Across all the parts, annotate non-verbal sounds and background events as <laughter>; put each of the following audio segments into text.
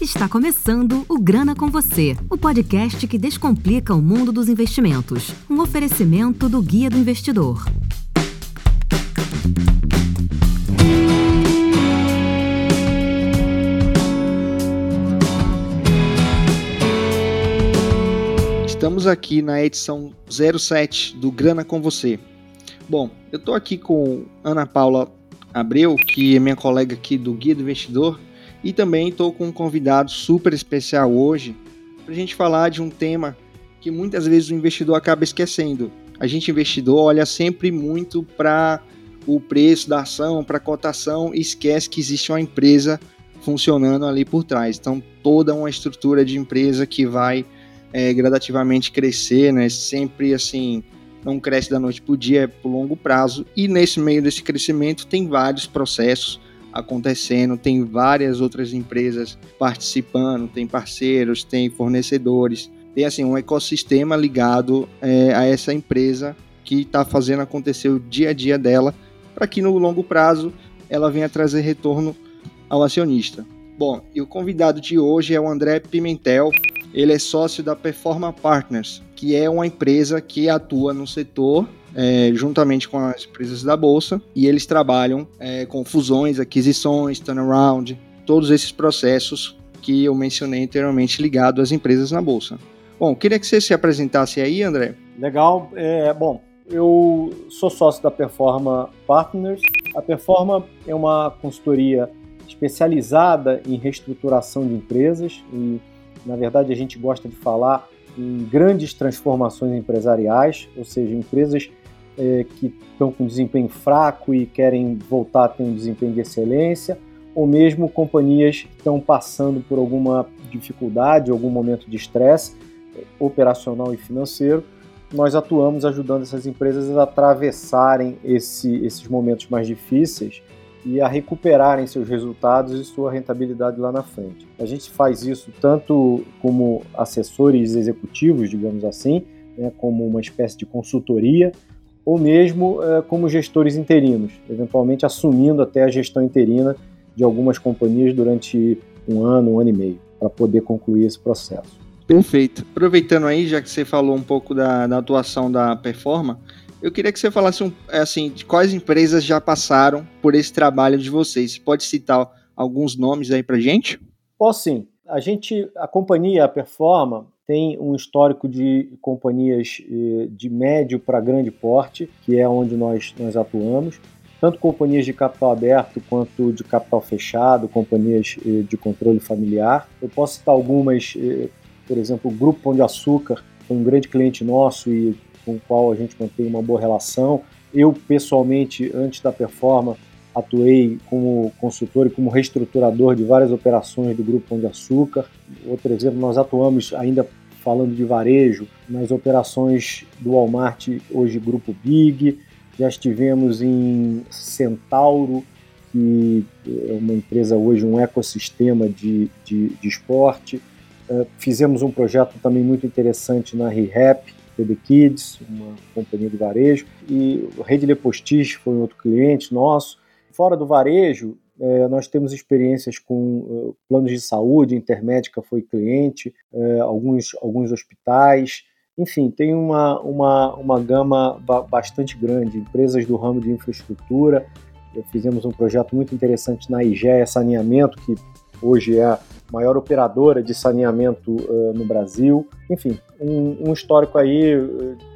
Está começando o Grana com Você, o podcast que descomplica o mundo dos investimentos. Um oferecimento do Guia do Investidor. Estamos aqui na edição 07 do Grana com Você. Bom, eu estou aqui com Ana Paula Abreu, que é minha colega aqui do Guia do Investidor, e também estou com um convidado super especial hoje para a gente falar de um tema que muitas vezes o investidor acaba esquecendo. A gente investidor olha sempre muito para o preço da ação, para a cotação e esquece que existe uma empresa funcionando ali por trás. Então, toda uma estrutura de empresa que vai é, gradativamente crescer, né? Sempre assim, não cresce da noite para o dia, é por longo prazo. E nesse meio desse crescimento tem vários processos acontecendo, tem várias outras empresas participando, tem parceiros, tem fornecedores, tem assim um ecossistema ligado é, a essa empresa que está fazendo acontecer o dia a dia dela, para que no longo prazo ela venha trazer retorno ao acionista. Bom, e o convidado de hoje é o André Pimentel, ele é sócio da Performa Partners, que é uma empresa que atua no setor é, juntamente com as empresas da bolsa e eles trabalham é, com fusões, aquisições, turnaround, todos esses processos que eu mencionei anteriormente ligado às empresas na bolsa. Bom, queria que você se apresentasse aí, André. Legal. É, bom, eu sou sócio da Performa Partners. A Performa é uma consultoria especializada em reestruturação de empresas e na verdade, a gente gosta de falar em grandes transformações empresariais, ou seja, empresas é, que estão com desempenho fraco e querem voltar a ter um desempenho de excelência, ou mesmo companhias que estão passando por alguma dificuldade, algum momento de estresse é, operacional e financeiro. Nós atuamos ajudando essas empresas a atravessarem esse, esses momentos mais difíceis e a recuperarem seus resultados e sua rentabilidade lá na frente. A gente faz isso tanto como assessores executivos, digamos assim, né, como uma espécie de consultoria, ou mesmo é, como gestores interinos, eventualmente assumindo até a gestão interina de algumas companhias durante um ano, um ano e meio, para poder concluir esse processo. Perfeito. Aproveitando aí, já que você falou um pouco da, da atuação da Performa, eu queria que você falasse um, é, assim, de quais empresas já passaram por esse trabalho de vocês. Você pode citar alguns nomes aí para gente? Posso sim. A gente, a companhia, a Performa, tem um histórico de companhias eh, de médio para grande porte, que é onde nós, nós atuamos, tanto companhias de capital aberto quanto de capital fechado, companhias eh, de controle familiar. Eu posso citar algumas, eh, por exemplo, o Grupo Pão de Açúcar, foi um grande cliente nosso e com o qual a gente mantém uma boa relação. Eu, pessoalmente, antes da Performa, atuei como consultor e como reestruturador de várias operações do Grupo Pão de Açúcar. Outro exemplo, nós atuamos ainda falando de varejo nas operações do Walmart, hoje Grupo Big. Já estivemos em Centauro, que é uma empresa hoje, um ecossistema de, de, de esporte. Uh, fizemos um projeto também muito interessante na ReHap, TB Kids, uma companhia de varejo, e Rede Lepostis foi um outro cliente nosso. Fora do varejo, é, nós temos experiências com uh, planos de saúde, Intermédica foi cliente, é, alguns, alguns hospitais, enfim, tem uma, uma, uma gama bastante grande, empresas do ramo de infraestrutura. Fizemos um projeto muito interessante na IGEA Saneamento, que hoje é maior operadora de saneamento uh, no Brasil. Enfim, um, um histórico aí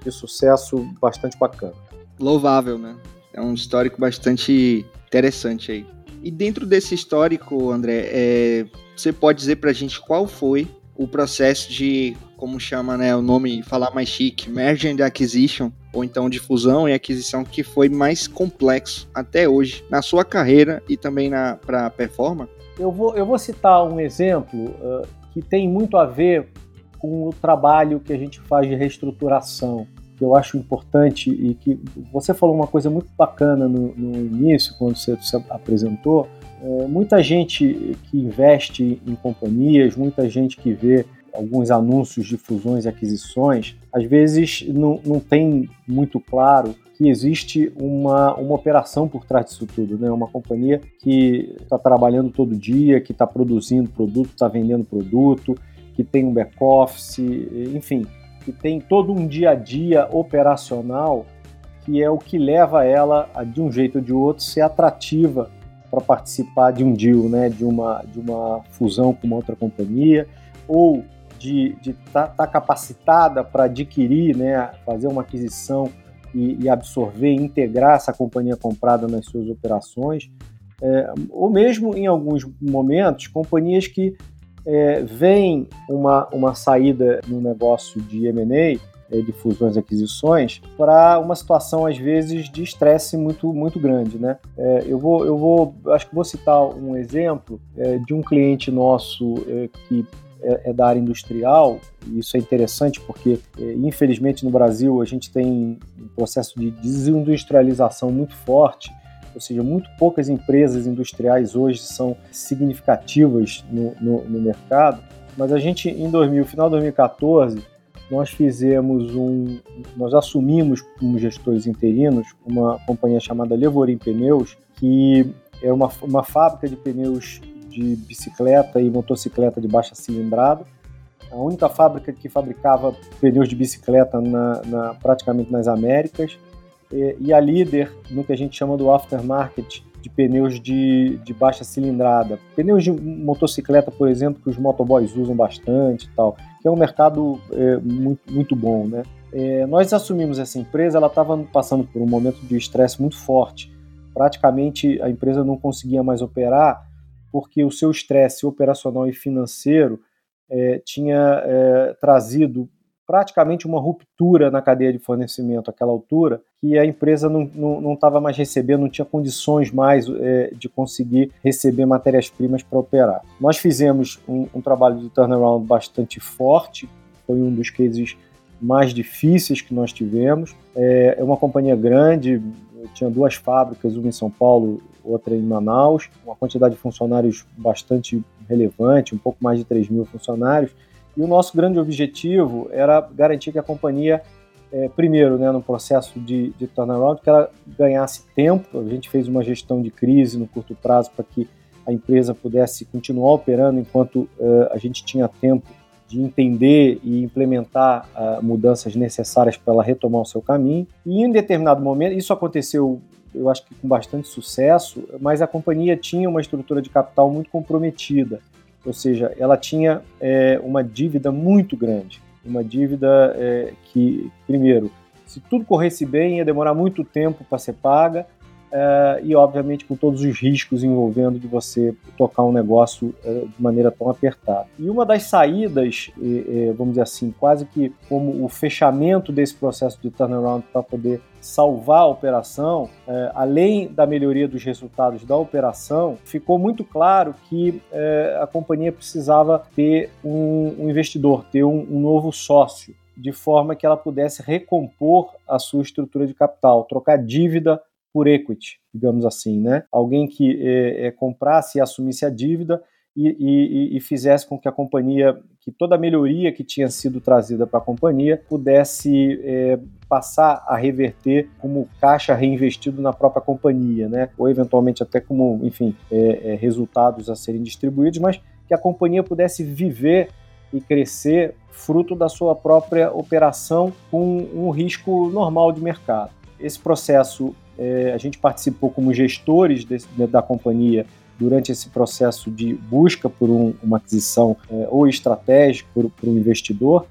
de sucesso bastante bacana. Louvável, né? É um histórico bastante interessante aí. E dentro desse histórico, André, é, você pode dizer para a gente qual foi o processo de, como chama né, o nome, falar mais chique, merger and acquisition, ou então de fusão e aquisição, que foi mais complexo até hoje na sua carreira e também para a performance? Eu vou, eu vou citar um exemplo uh, que tem muito a ver com o trabalho que a gente faz de reestruturação, que eu acho importante e que você falou uma coisa muito bacana no, no início, quando você se apresentou. É, muita gente que investe em companhias, muita gente que vê alguns anúncios de fusões e aquisições, às vezes não, não tem muito claro que existe uma, uma operação por trás disso tudo, né? Uma companhia que está trabalhando todo dia, que está produzindo produto, está vendendo produto, que tem um back-office, enfim, que tem todo um dia a dia operacional que é o que leva ela, a, de um jeito ou de outro, ser atrativa para participar de um deal, né? De uma, de uma fusão com uma outra companhia, ou de estar tá, tá capacitada para adquirir, né? Fazer uma aquisição e, e, absorver, integrar essa companhia comprada nas suas operações, é, ou mesmo em alguns momentos, companhias que é, veem uma, uma saída no negócio de M&A, é, de fusões e aquisições, para uma situação, às vezes, de estresse muito, muito grande. Né? É, eu, vou, eu vou, acho que vou citar um exemplo é, de um cliente nosso é, que é, é, da área industrial, e isso é interessante porque, é, infelizmente, no Brasil a gente tem um processo de desindustrialização muito forte, ou seja, muito poucas empresas industriais hoje são significativas no, no, no mercado, mas a gente, em 2000, final de 2014, nós fizemos um, nós assumimos como gestores interinos uma companhia chamada Levorim Pneus, que é uma, uma fábrica de pneus de bicicleta e motocicleta de baixa cilindrada. A única fábrica que fabricava pneus de bicicleta na, na, praticamente nas Américas. E, a líder no que a gente chama do aftermarket de pneus de, de baixa cilindrada. Pneus de motocicleta, por exemplo, que os motoboys usam bastante e tal, que é um mercado é, muito, muito bom, né? É, nós assumimos essa empresa, ela estava passando por um momento de estresse muito forte. Praticamente a empresa não conseguia mais operar porque o seu estresse operacional e financeiro é, tinha é, trazido praticamente uma ruptura na cadeia de fornecimento àquela altura, que a empresa não estava mais recebendo, não tinha condições mais é, de conseguir receber matérias-primas para operar. Nós fizemos um, um, trabalho de turnaround bastante forte, foi um dos cases mais difíceis que nós tivemos. É, é uma companhia grande, tinha duas fábricas, uma em São Paulo, outra em Manaus, uma quantidade de funcionários bastante relevante, um pouco mais de 3 mil funcionários. E o nosso grande objetivo era garantir que a companhia, é, primeiro, né, no processo de, de turnaround, que ela ganhasse tempo. A gente fez uma gestão de crise no curto prazo para que a empresa pudesse continuar operando enquanto uh, a gente tinha tempo de entender e implementar uh, mudanças necessárias para ela retomar o seu caminho. E em determinado momento, isso aconteceu, eu acho que com bastante sucesso, mas a companhia tinha uma estrutura de capital muito comprometida, ou seja, ela tinha é, uma dívida muito grande, uma dívida é, que, primeiro, se tudo corresse bem, ia demorar muito tempo para ser paga, é, e obviamente com todos os riscos envolvendo de você tocar um negócio é, de maneira tão apertada. E uma das saídas, é, vamos dizer assim, quase que como o fechamento desse processo de turnaround para poder salvar a operação, é, além da melhoria dos resultados da operação, ficou muito claro que a companhia precisava ter um, um investidor, ter um, um novo sócio de forma que ela pudesse recompor a sua estrutura de capital, trocar dívida por equity, digamos assim, né? Alguém que é, é, comprasse e assumisse a dívida e, e, e, fizesse com que a companhia, que toda a melhoria que tinha sido trazida para a companhia pudesse é, passar a reverter como caixa reinvestido na própria companhia, né? Ou eventualmente até como, enfim, é, é, resultados a serem distribuídos, mas que a companhia pudesse viver e crescer fruto da sua própria operação com um risco normal de mercado. Esse processo é, a gente participou como gestores desse, da companhia durante esse processo de busca por um, uma aquisição é, ou estratégica por, por, um investidor,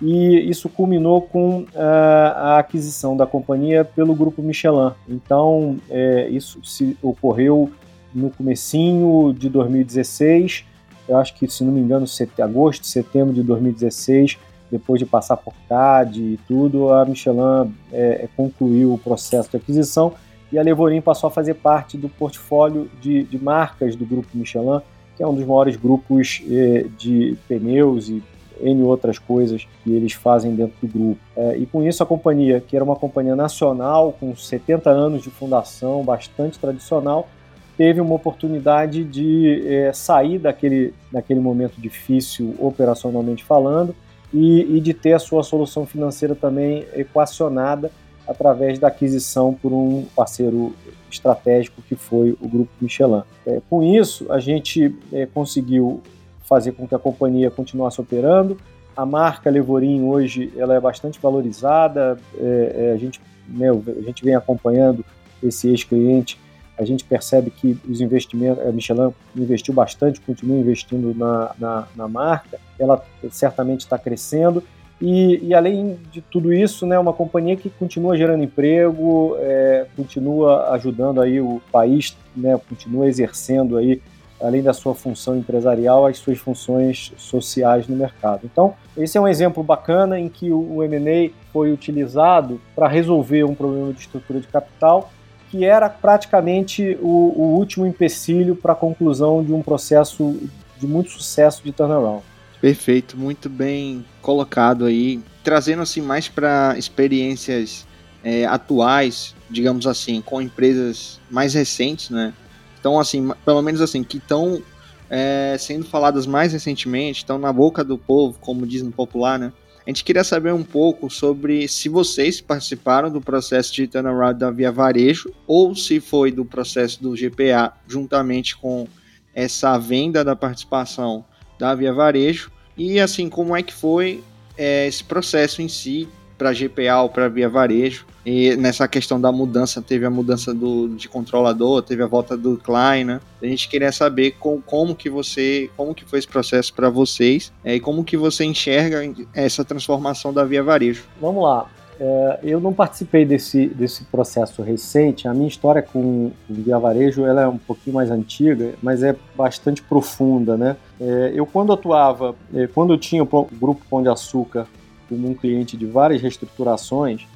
e isso culminou com a, é, a aquisição da companhia pelo grupo Michelin. Então, é, isso se ocorreu no comecinho de 2016, eu acho que, se não me engano, set... agosto, setembro de 2016, depois de passar por CAD e tudo, a Michelin é, é, concluiu o processo de aquisição e a Levorim passou a fazer parte do portfólio de, de marcas do grupo Michelin, que é um dos maiores grupos é, de pneus e N outras coisas que eles fazem dentro do grupo. É, e com isso a companhia, que era uma companhia nacional, com 70 anos de fundação, bastante tradicional, teve uma oportunidade de é, sair daquele, daquele momento difícil operacionalmente falando e, e de ter a sua solução financeira também equacionada através da aquisição por um parceiro estratégico que foi o Grupo Michelin. É, com isso, a gente é, conseguiu fazer com que a companhia continuasse operando. A marca Levorim hoje ela é bastante valorizada. É, é a, gente, né, a gente vem acompanhando esse ex-cliente. A gente percebe que os investimentos, a Michelin investiu bastante, continua investindo na, na, na marca. Ela certamente está crescendo e, e, além de tudo isso, né, uma companhia que continua gerando emprego, é, continua ajudando aí o país, né, continua exercendo aí, além da sua função empresarial, as suas funções sociais no mercado. Então, esse é um exemplo bacana em que o M&A foi utilizado para resolver um problema de estrutura de capital que era praticamente o, o último empecilho para a conclusão de um processo de muito sucesso de turnaround. Perfeito, muito bem colocado aí, trazendo assim mais para experiências é, atuais, digamos assim, com empresas mais recentes, né? Então, assim, pelo menos assim, que estão é, sendo faladas mais recentemente, estão na boca do povo, como diz no popular, né? A gente queria saber um pouco sobre se vocês participaram do processo de turnaround da Via Varejo ou se foi do processo do GPA juntamente com essa venda da participação da Via Varejo. E assim como é que foi é, esse processo em si para GPA ou para Via Varejo e nessa questão da mudança teve a mudança do, de controlador teve a volta do Klein né? a gente queria saber com, como que você como que foi esse processo para vocês é, e como que você enxerga essa transformação da Via Varejo vamos lá é, eu não participei desse, desse processo recente. A minha história com, o Via Varejo ela é um pouquinho mais antiga, mas é bastante profunda, né? É, eu quando atuava, quando eu tinha o Grupo Pão de Açúcar como um cliente de várias reestruturações,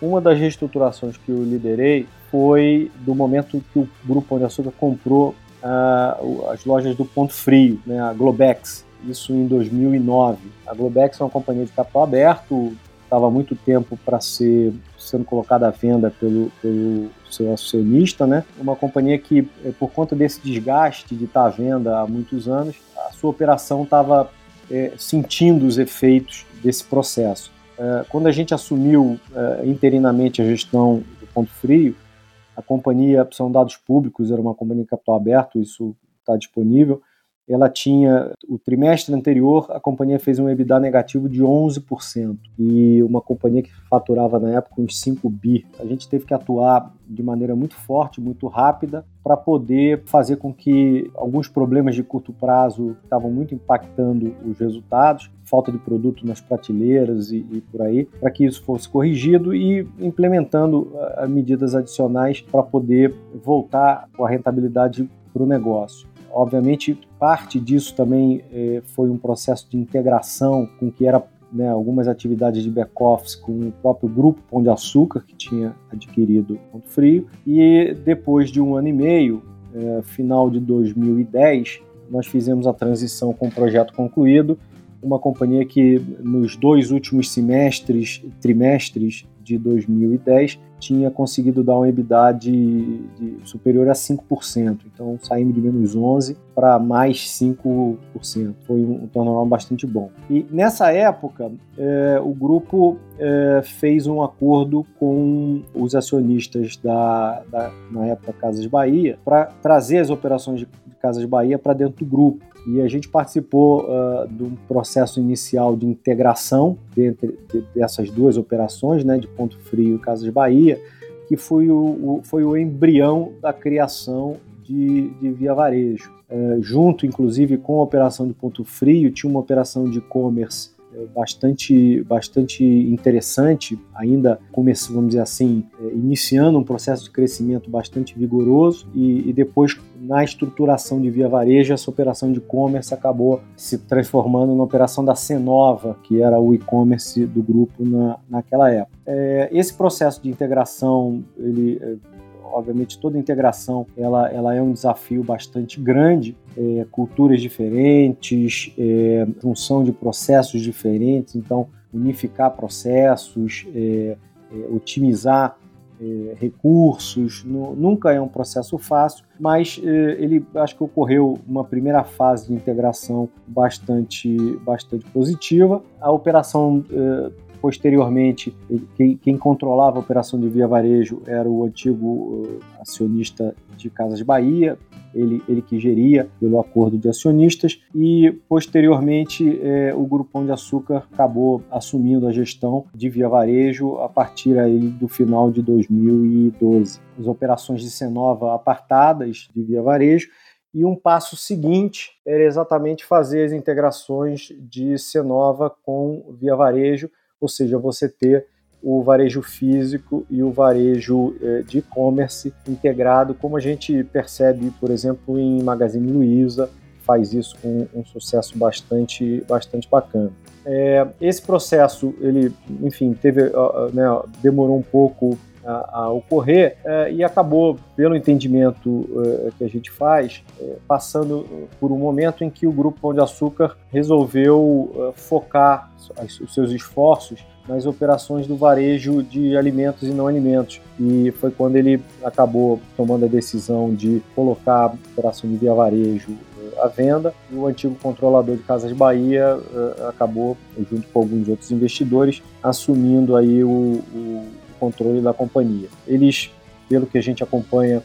uma das reestruturações que eu liderei foi do momento que o Grupo Pão de Açúcar comprou uh, as lojas do Ponto Frio, né, a Globex, isso em 2009. A Globex é uma companhia de capital aberto, estava muito tempo para ser sendo colocada à venda pelo, pelo seu acionista, né? Uma companhia que, eh, por conta desse desgaste de estar tá à venda há muitos anos, a sua operação estava é, sentindo os efeitos desse processo. É, quando a gente assumiu é, interinamente a gestão do Ponto Frio, a companhia, são dados públicos, era uma companhia capital aberto, isso está disponível, ela tinha o trimestre anterior a companhia fez um EBITDA negativo de 11% e uma companhia que faturava na época uns 5 bi. A gente teve que atuar de maneira muito forte, muito rápida para poder fazer com que alguns problemas de curto prazo que estavam muito impactando os resultados, falta de produto nas prateleiras e, e por aí, para que isso fosse corrigido e implementando uh, medidas adicionais para poder voltar com a rentabilidade para o negócio. Obviamente, parte disso também eh, foi um processo de integração com que era né, algumas atividades de back-office com o próprio grupo Pão de Açúcar, que tinha adquirido Ponto Frio. E depois de um ano e meio, eh, final de 2010, nós fizemos a transição com o projeto concluído. Uma companhia que nos dois últimos semestres, trimestres de 2010, tinha conseguido dar um EBITDA de, de superior a 5%. Então saímos de menos 11% para mais 5%. Foi um, um turnaround bastante bom. E nessa época, é, o grupo é, fez um acordo com os acionistas da, da na época Casas Bahia para trazer as operações de Casas Bahia para dentro do grupo e a gente participou uh, de um processo inicial de integração dessas duas operações, né, de Ponto Frio e Casas Bahia, que foi o, o foi o embrião da criação de, de Via Varejo. Uh, junto, inclusive, com a operação de Ponto Frio, tinha uma operação de e-commerce bastante, bastante interessante, ainda começando, vamos dizer assim, é, iniciando um processo de crescimento bastante vigoroso e, e depois na estruturação de Via Varejo, essa operação de e-commerce acabou se transformando na operação da Cenova, que era o e-commerce do grupo na, naquela época. É, esse processo de integração, ele é, obviamente toda integração ela, ela é um desafio bastante grande, é, culturas diferentes, é, junção de processos diferentes, então unificar processos, é, é otimizar é, recursos, no, nunca é um processo fácil, mas é, ele acho que ocorreu uma primeira fase de integração bastante, bastante positiva. A operação Posteriormente, quem, quem, controlava a operação de via varejo era o antigo uh, acionista de Casas Bahia, ele, ele que geria pelo acordo de acionistas, e posteriormente eh, o Grupo de Açúcar acabou assumindo a gestão de via varejo a partir aí do final de 2012. As operações de Senova apartadas de via varejo e um passo seguinte era exatamente fazer as integrações de Senova com Via Varejo ou seja, você ter o varejo físico e o varejo eh, de e-commerce integrado, como a gente percebe, por exemplo, em Magazine Luiza, faz isso com um sucesso bastante, bastante bacana. É, esse processo, ele, enfim, teve, né, demorou um pouco a, a ocorrer é, e acabou, pelo entendimento é, que a gente faz, é, passando por um momento em que o Grupo Pão de Açúcar resolveu focar os seus esforços nas operações do varejo de alimentos e não alimentos. E foi quando ele acabou tomando a decisão de colocar a operação de via varejo à venda. E o antigo controlador de Casas Bahia acabou, junto com alguns outros investidores, assumindo aí o, o controle da companhia. Eles, pelo que a gente acompanha,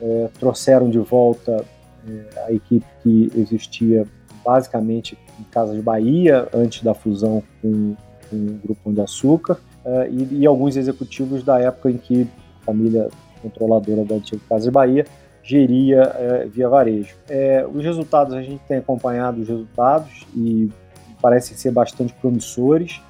é, trouxeram de volta é, a equipe que existia basicamente em Casa de Bahia, antes da fusão com, com o Grupo Pão de Açúcar, é, e, e, alguns executivos da época em que a família controladora da antiga Casa de Bahia geria é, via varejo. É, os resultados, a gente tem acompanhado os resultados e parecem ser bastante promissores.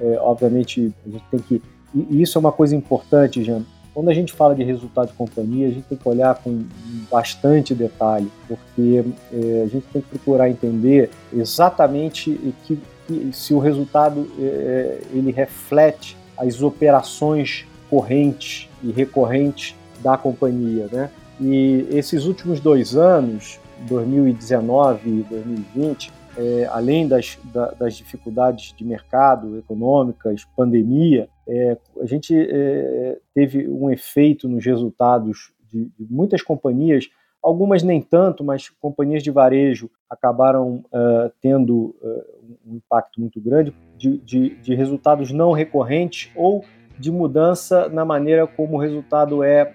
É, obviamente, a gente tem que e isso é uma coisa importante, Jean. Quando a gente fala de resultado de companhia, a gente tem que olhar com bastante detalhe, porque é, a gente tem que procurar entender exatamente que, que se o resultado é, ele reflete as operações correntes e recorrentes da companhia, né? E esses últimos dois anos, 2019 e 2020, é, além das, da, das dificuldades de mercado econômicas, pandemia, é, a gente é, teve um efeito nos resultados de, de, muitas companhias, algumas nem tanto, mas companhias de varejo acabaram uh, tendo uh, um impacto muito grande de, de, de resultados não recorrentes ou de mudança na maneira como o resultado é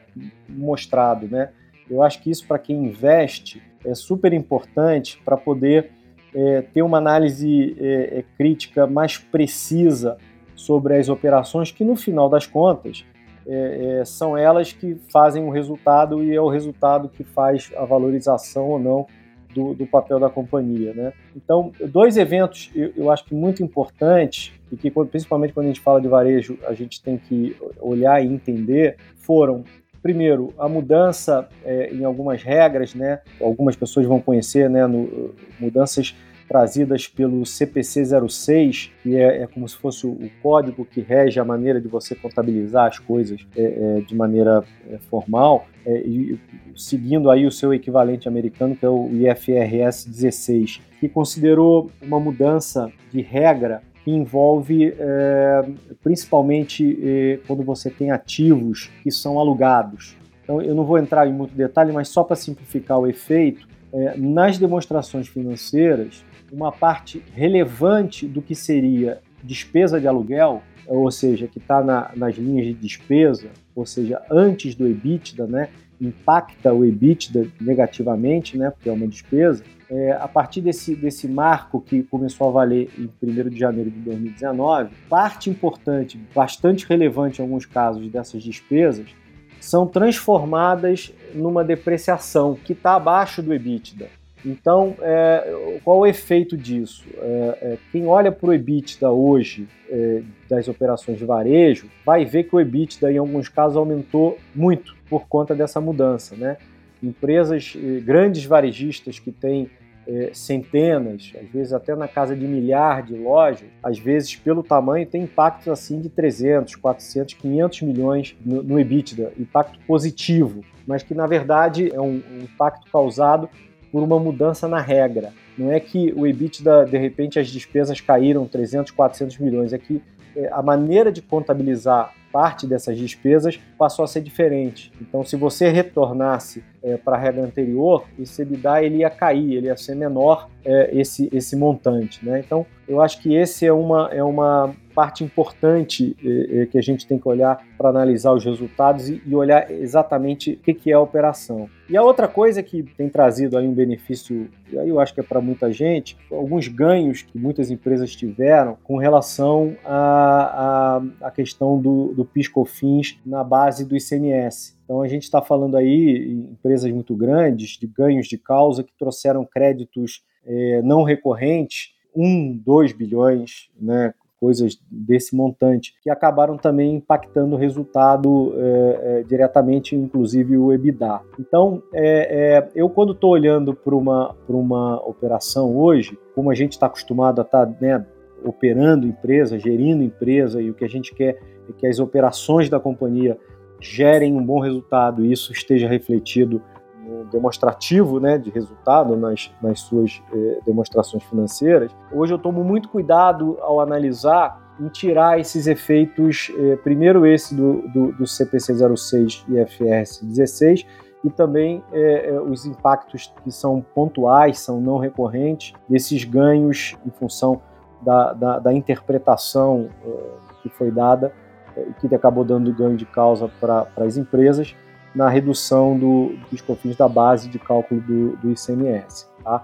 mostrado, né? Eu acho que isso para quem investe é super importante para poder é, ter uma análise é, é, crítica mais precisa sobre as operações, que no final das contas é, é, são elas que fazem o resultado e é o resultado que faz a valorização ou não do, do papel da companhia. Né? Então, dois eventos eu, eu, acho que muito importantes e que principalmente quando a gente fala de varejo a gente tem que olhar e entender foram primeiro, a mudança é, em algumas regras, né? Algumas pessoas vão conhecer, né? No, mudanças trazidas pelo CPC 06, que é, é, como se fosse o código que rege a maneira de você contabilizar as coisas é, é, de maneira é, formal, é, e seguindo aí o seu equivalente americano, que é o IFRS 16, que considerou uma mudança de regra envolve é, principalmente é, quando você tem ativos que são alugados. Então, eu não vou entrar em muito detalhe, mas só para simplificar o efeito, é, nas demonstrações financeiras, uma parte relevante do que seria despesa de aluguel, ou seja, que está na, nas linhas de despesa, ou seja, antes do EBITDA, né, impacta o EBITDA negativamente, né, porque é uma despesa, é, a partir desse, desse marco que começou a valer em 1 de janeiro de 2019, parte importante, bastante relevante em alguns casos dessas despesas, são transformadas numa depreciação que está abaixo do EBITDA. Então, é, qual o efeito disso? É, é, quem olha para o EBITDA hoje é, das operações de varejo vai ver que o EBITDA, em alguns casos, aumentou muito por conta dessa mudança. Né? Empresas, grandes varejistas que têm é, centenas, às vezes até na casa de milhar de lojas, às vezes pelo tamanho tem impactos assim de 300, 400, 500 milhões no, no EBITDA, impacto positivo, mas que na verdade é um, um impacto causado por uma mudança na regra. Não é que o EBITDA, de repente, as despesas caíram 300, 400 milhões, é que é, a maneira de contabilizar parte dessas despesas passou a ser diferente. Então, se você retornasse é, para a regra anterior, esse EBITDA ele ia cair, ele ia ser menor é, esse, esse montante. Né? Então, eu acho que esse é uma, é uma parte importante é, é que a gente tem que olhar para analisar os resultados e, e olhar exatamente o que, que, é a operação. E a outra coisa que tem trazido aí um benefício, aí eu acho que é para muita gente, alguns ganhos que muitas empresas tiveram com relação à, à, à questão do, do PIS/COFINS na base do ICMS. Então a gente está falando aí em empresas muito grandes, de ganhos de causa que trouxeram créditos é, não recorrentes, 1, 2 bilhões, né, coisas desse montante, que acabaram também impactando o resultado é, é, diretamente, inclusive o EBITDA. Então, é, é eu quando estou olhando para uma, uma operação hoje, como a gente está acostumado a estar tá, né, operando empresa, gerindo empresa, e o que a gente quer é que as operações da companhia gerem um bom resultado e isso esteja refletido demonstrativo né, de resultado nas, nas suas eh, demonstrações financeiras, hoje eu tomo muito cuidado ao analisar em tirar esses efeitos, eh, primeiro esse do, do, do, CPC 06 e FRS 16, e também eh, eh, os impactos que são pontuais, são não recorrentes, desses ganhos em função da, da, da interpretação eh, que foi dada que acabou dando ganho de causa para as empresas na redução do, dos confins da base de cálculo do, do ICMS. Tá?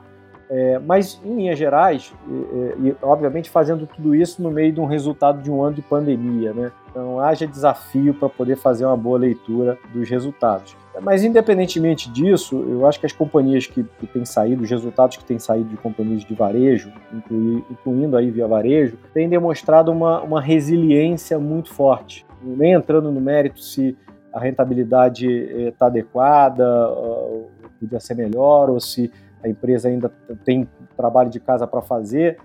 É, mas, em linhas gerais, e, e, obviamente fazendo tudo isso no meio de um resultado de um ano de pandemia, né? Então, haja desafio para poder fazer uma boa leitura dos resultados. Mas, independentemente disso, eu acho que as companhias que, que têm saído, os resultados que têm saído de companhias de varejo, inclui, incluindo aí via varejo, têm demonstrado uma, uma resiliência muito forte. Nem entrando no mérito se a rentabilidade está eh, adequada, podia ser melhor, ou se a empresa ainda tem trabalho de casa para fazer,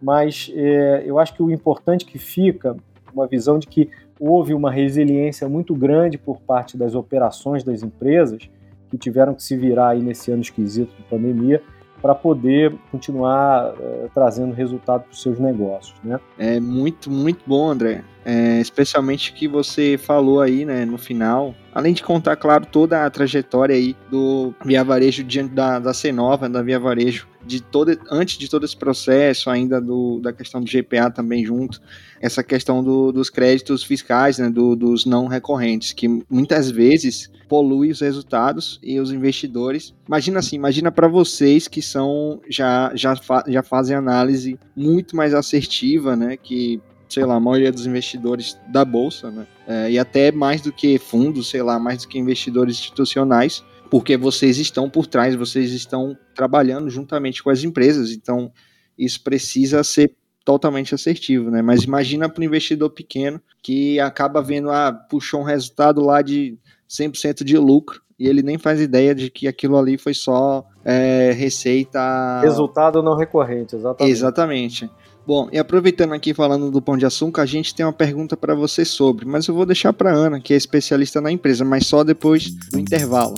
mas é, eu acho que o importante que fica, uma visão de que houve uma resiliência muito grande por parte das operações das empresas que tiveram que se virar aí nesse ano esquisito de pandemia para poder continuar é, trazendo resultado para os seus negócios, né? É muito, muito bom, André. É, especialmente que você falou aí, né, no final, além de contar, claro, toda a trajetória aí do Via Varejo diante da, da Cenova, da Via Varejo, de todo, antes de todo esse processo, ainda do, da questão do GPA também junto, essa questão do, dos créditos fiscais, né, do, dos não recorrentes, que muitas vezes polui os resultados e os investidores. Imagina assim, imagina para vocês que são já já, fa, já fazem análise muito mais assertiva, né, que sei lá, a maioria dos investidores da bolsa, né? É, e até mais do que fundos, sei lá, mais do que investidores institucionais, porque vocês estão por trás, vocês estão trabalhando juntamente com as empresas, então isso precisa ser totalmente assertivo, né? Mas imagina para o investidor pequeno que acaba vendo, ah, puxou um resultado lá de 100% de lucro e ele nem faz ideia de que aquilo ali foi só é, receita. Resultado não recorrente, exatamente. Exatamente. Bom, e aproveitando aqui falando do Pão de Açúcar, a gente tem uma pergunta para você sobre, mas eu vou deixar para Ana, que é especialista na empresa, mas só depois do intervalo.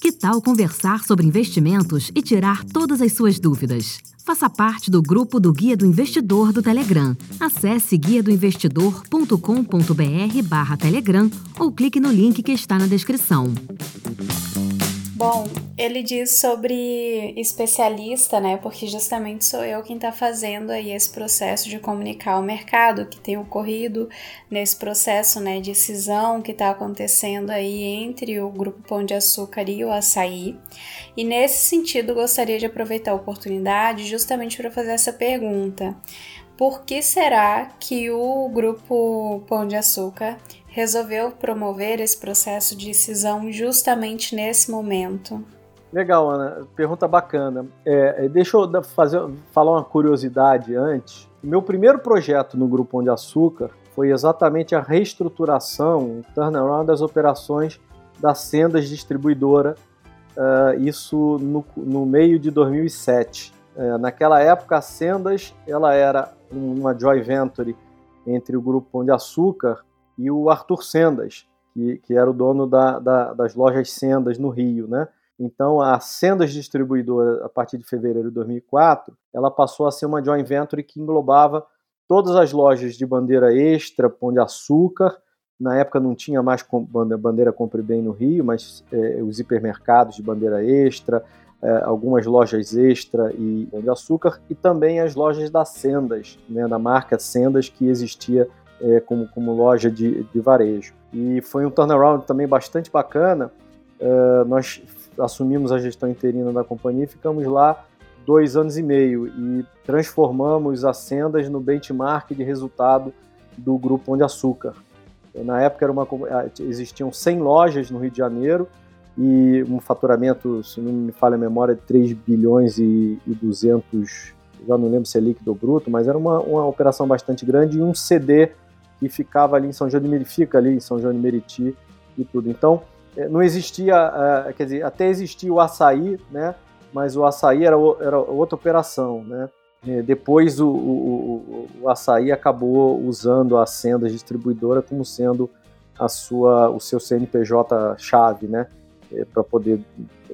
Que tal conversar sobre investimentos e tirar todas as suas dúvidas? Faça parte do grupo do Guia do Investidor do Telegram. Acesse guiadoinvestidor.com.br/barra Telegram ou clique no link que está na descrição. Bom, ele diz sobre especialista, né? Porque justamente sou eu quem está fazendo aí esse processo de comunicar o mercado que tem ocorrido nesse processo, né, de cisão que está acontecendo aí entre o grupo Pão de Açúcar e o Açaí. E nesse sentido, gostaria de aproveitar a oportunidade justamente para fazer essa pergunta. Por que será que o grupo Pão de Açúcar resolveu promover esse processo de cisão justamente nesse momento. Legal, Ana. Pergunta bacana. É, é deixa eu fazer, falar uma curiosidade antes. Meu primeiro projeto no Grupo Pão de Açúcar foi exatamente a reestruturação, o turnaround das operações da Sendas Distribuidora, uh, isso no, no, meio de 2007. Uh, naquela época, a Sendas ela era uma joint venture entre o Grupo Pão de Açúcar e o Arthur Sendas, que, que era o dono da, da, das lojas Sendas no Rio, né? Então, a Sendas Distribuidora, a partir de fevereiro de 2004, ela passou a ser uma joint venture que englobava todas as lojas de bandeira extra, Pão de Açúcar Na época não tinha mais bandeira Compre Bem no Rio, mas é, os hipermercados de bandeira extra, é, algumas lojas extra e Pão de Açúcar, e também as lojas da Sendas, né, da marca Sendas, que existia é, como, como loja de, de varejo. E foi um turnaround também bastante bacana. É, nós assumimos a gestão interina da companhia e ficamos lá dois anos e meio e transformamos as Sendas no benchmark de resultado do Grupo Pão de Açúcar. Na época era uma, existiam 100 lojas no Rio de Janeiro e um faturamento, se não me falha a memória, de 3 bilhões e, e 200, já não lembro se é líquido ou bruto, mas era uma, uma operação bastante grande e um CD que ficava ali em São João de Meriti, fica ali em São João de Meriti e tudo. Então, eh, não existia, eh, quer dizer, até existia o açaí, né? Mas o açaí era, era outra operação, né? Eh, depois o, o, o, açaí acabou usando a Sendas distribuidora como sendo a sua, o seu CNPJ chave, né? Para poder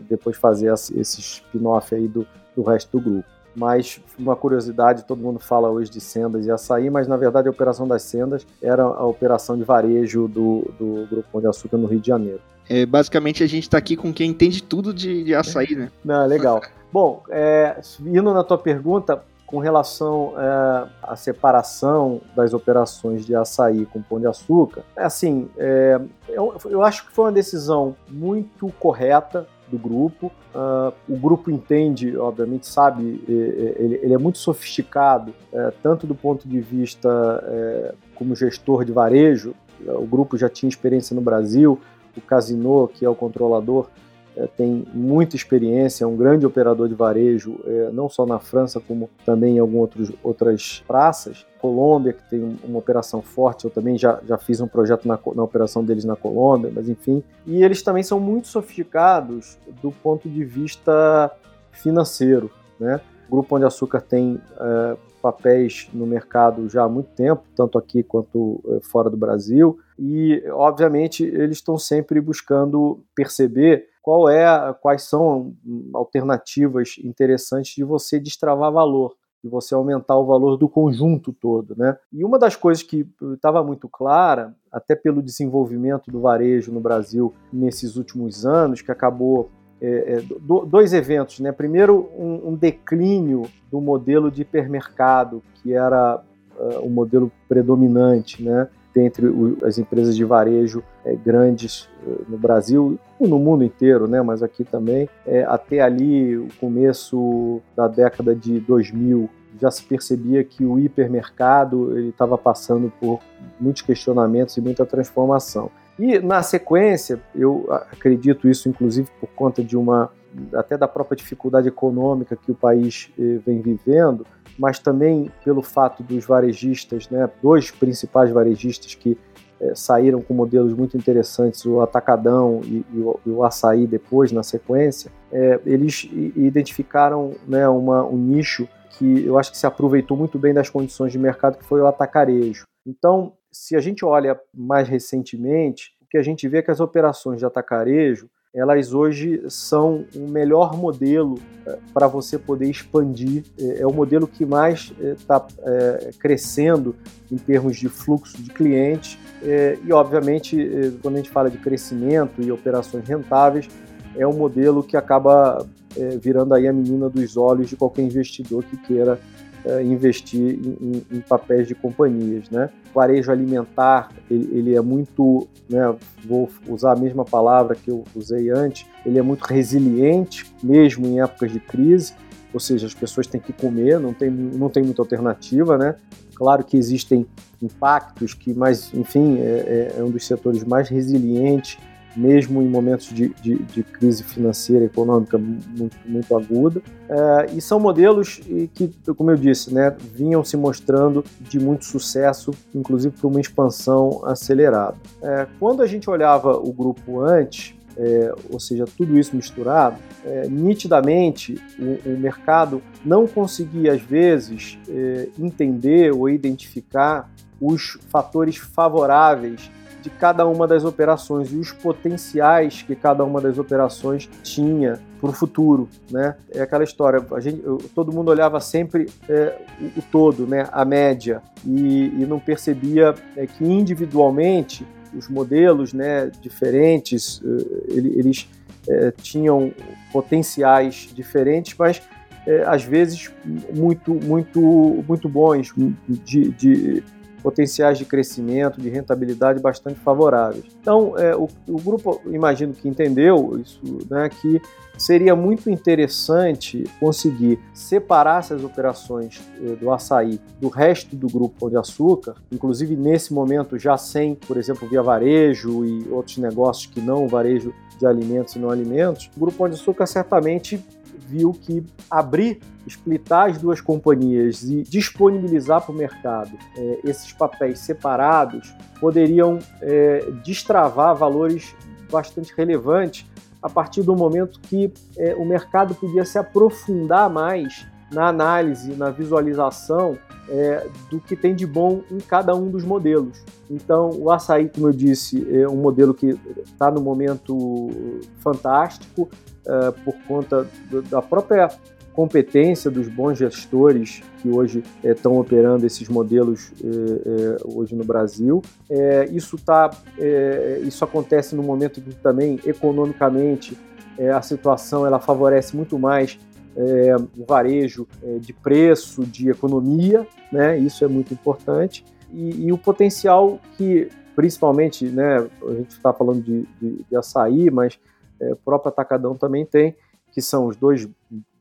depois fazer esse spin-off aí do, do resto do grupo mas uma curiosidade, todo mundo fala hoje de sendas e açaí, mas na verdade a operação das sendas era a operação de varejo do, do Grupo Pão de Açúcar no Rio de Janeiro. É, basicamente a gente está aqui com quem entende tudo de, de açaí, né? <laughs> Não, legal. Bom, é, indo na tua pergunta, com relação é, à separação das operações de açaí com pão de açúcar, é assim, é, eu, eu, acho que foi uma decisão muito correta do grupo. Uh, o grupo entende, obviamente, sabe, ele, ele é muito sofisticado, é, tanto do ponto de vista é, como gestor de varejo. O grupo já tinha experiência no Brasil, o Casino, que é o controlador, é, tem muita experiência, é um grande operador de varejo, é, não só na França, como também em algumas outras praças. Colômbia, que tem uma operação forte, eu também já, já fiz um projeto na, na operação deles na Colômbia, mas enfim. E eles também são muito sofisticados do ponto de vista financeiro. Né? O Grupo Pão de Açúcar tem é, papéis no mercado já há muito tempo, tanto aqui quanto é, fora do Brasil, e obviamente eles estão sempre buscando perceber qual é, quais são alternativas interessantes de você destravar valor, de você aumentar o valor do conjunto todo, né? E uma das coisas que estava muito clara, até pelo desenvolvimento do varejo no Brasil nesses últimos anos, que acabou é, é, do, dois eventos, né? Primeiro, um, um, declínio do modelo de hipermercado, que era uh, o modelo predominante, né? Dentre as empresas de varejo é, grandes uh, no Brasil e no mundo inteiro, né? Mas aqui também, é, até ali o começo da década de 2000 já se percebia que o hipermercado estava passando por muitos questionamentos e muita transformação. E na sequência, eu acredito isso inclusive por conta de uma até da própria dificuldade econômica que o país eh, vem vivendo, mas também pelo fato dos varejistas, né, dois principais varejistas que eh, saíram com modelos muito interessantes, o Atacadão e, e, o, e o, Açaí depois, na sequência, eh, eles identificaram né, uma, um nicho que eu acho que se aproveitou muito bem das condições de mercado, que foi o atacarejo. Então, se a gente olha mais recentemente, o que a gente vê é que as operações de atacarejo, elas hoje são o melhor modelo é, para você poder expandir. É, é, o modelo que mais está é, é, crescendo em termos de fluxo de clientes. É, e, obviamente, quando a gente fala de crescimento e operações rentáveis, é um modelo que acaba virando aí a menina dos olhos de qualquer investidor que queira é, investir em, em, papéis de companhias, né? Varejo alimentar, ele, ele, é muito, né, vou usar a mesma palavra que eu usei antes, ele é muito resiliente, mesmo em épocas de crise, ou seja, as pessoas têm que comer, não tem, não tem muita alternativa, né? Claro que existem impactos que, mas, enfim, é, é, é um dos setores mais resilientes mesmo em momentos de, de, de crise financeira e econômica muito, muito aguda. É, e são modelos que, como eu disse, né, vinham se mostrando de muito sucesso, inclusive por uma expansão acelerada. É, quando a gente olhava o grupo antes, é, ou seja, tudo isso misturado, é, nitidamente o, o, mercado não conseguia, às vezes, é, entender ou identificar os fatores favoráveis de cada uma das operações e os potenciais que cada uma das operações tinha para o futuro, né? É aquela história, a gente, todo mundo olhava sempre é, o, o, todo, né? A média e, e não percebia é, que individualmente os modelos né, diferentes, eles é, tinham potenciais diferentes, mas é, às vezes muito, muito, muito bons, de, de, potenciais de crescimento, de rentabilidade bastante favoráveis. Então, é, o, o, grupo, imagino que entendeu isso, né, que seria muito interessante conseguir separar essas operações é, do açaí do resto do grupo Pão de Açúcar, inclusive nesse momento já sem, por exemplo, via varejo e outros negócios que não varejo de alimentos e não alimentos, o Grupo Pão de Açúcar certamente viu que abrir, splitar as duas companhias e disponibilizar para o mercado é, esses papéis separados poderiam é, destravar valores bastante relevantes a partir do momento que é, o mercado podia se aprofundar mais na análise, na visualização é, do que tem de bom em cada um dos modelos. Então, o açaí, como eu disse, é um modelo que está no momento fantástico é, por conta do, da própria competência dos bons gestores que hoje estão é, operando esses modelos é, é, hoje no Brasil. É, isso, tá, é, isso acontece no momento que também, economicamente, é, a situação ela favorece muito mais é, o varejo é, de preço, de economia, né? Isso é muito importante. E, e o potencial que, principalmente, né, a gente está falando de, de, de, açaí, mas é, o próprio Atacadão também tem, que são os dois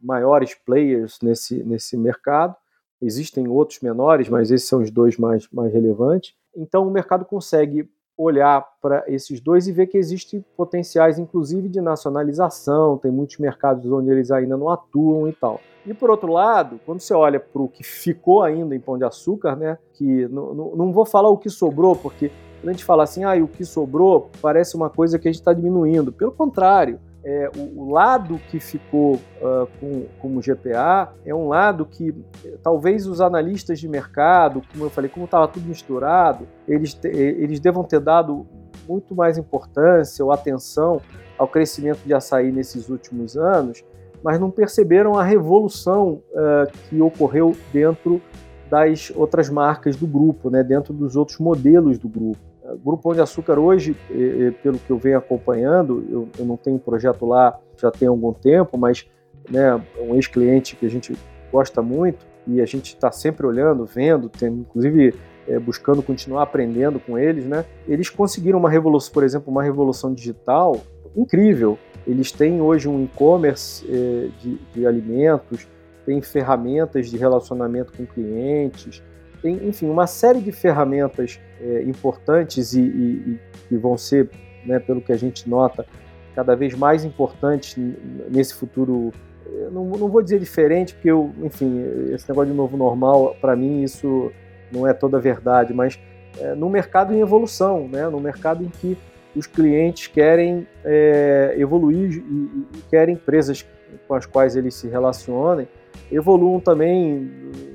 maiores players nesse, nesse mercado. Existem outros menores, mas esses são os dois mais, mais relevantes. Então, o mercado consegue olhar para esses dois e ver que existem potenciais, inclusive, de nacionalização, tem muitos mercados onde eles ainda não atuam e tal. E por outro lado, quando você olha para o que ficou ainda em Pão de Açúcar, né, que não, não, vou falar o que sobrou, porque quando a gente fala assim, ah, o que sobrou parece uma coisa que a gente está diminuindo. Pelo contrário, é, o, o, lado que ficou uh, com, como GPA é um lado que talvez os analistas de mercado, como eu falei, como estava tudo misturado, eles, te, eles devam ter dado muito mais importância ou atenção ao crescimento de açaí nesses últimos anos, mas não perceberam a revolução uh, que ocorreu dentro das outras marcas do grupo, né, dentro dos outros modelos do grupo. Grupo Pão de Açúcar hoje, pelo que eu venho acompanhando, eu, eu não tenho projeto lá já tem algum tempo, mas né, um ex-cliente que a gente gosta muito e a gente está sempre olhando, vendo, tem, inclusive é, buscando continuar aprendendo com eles, né? Eles conseguiram uma revolução, por exemplo, uma revolução digital incrível. Eles têm hoje um e-commerce é, de, de alimentos, têm ferramentas de relacionamento com clientes, tem, enfim, uma série de ferramentas é, importantes e, e, e, vão ser, né, pelo que a gente nota, cada vez mais importantes nesse futuro. Não, não vou dizer diferente, porque, eu, enfim, esse negócio de novo normal, para mim, isso não é toda a verdade, mas é, no mercado em evolução, né, no mercado em que os clientes querem é, evoluir e, e querem empresas com as quais eles se relacionem evoluam também,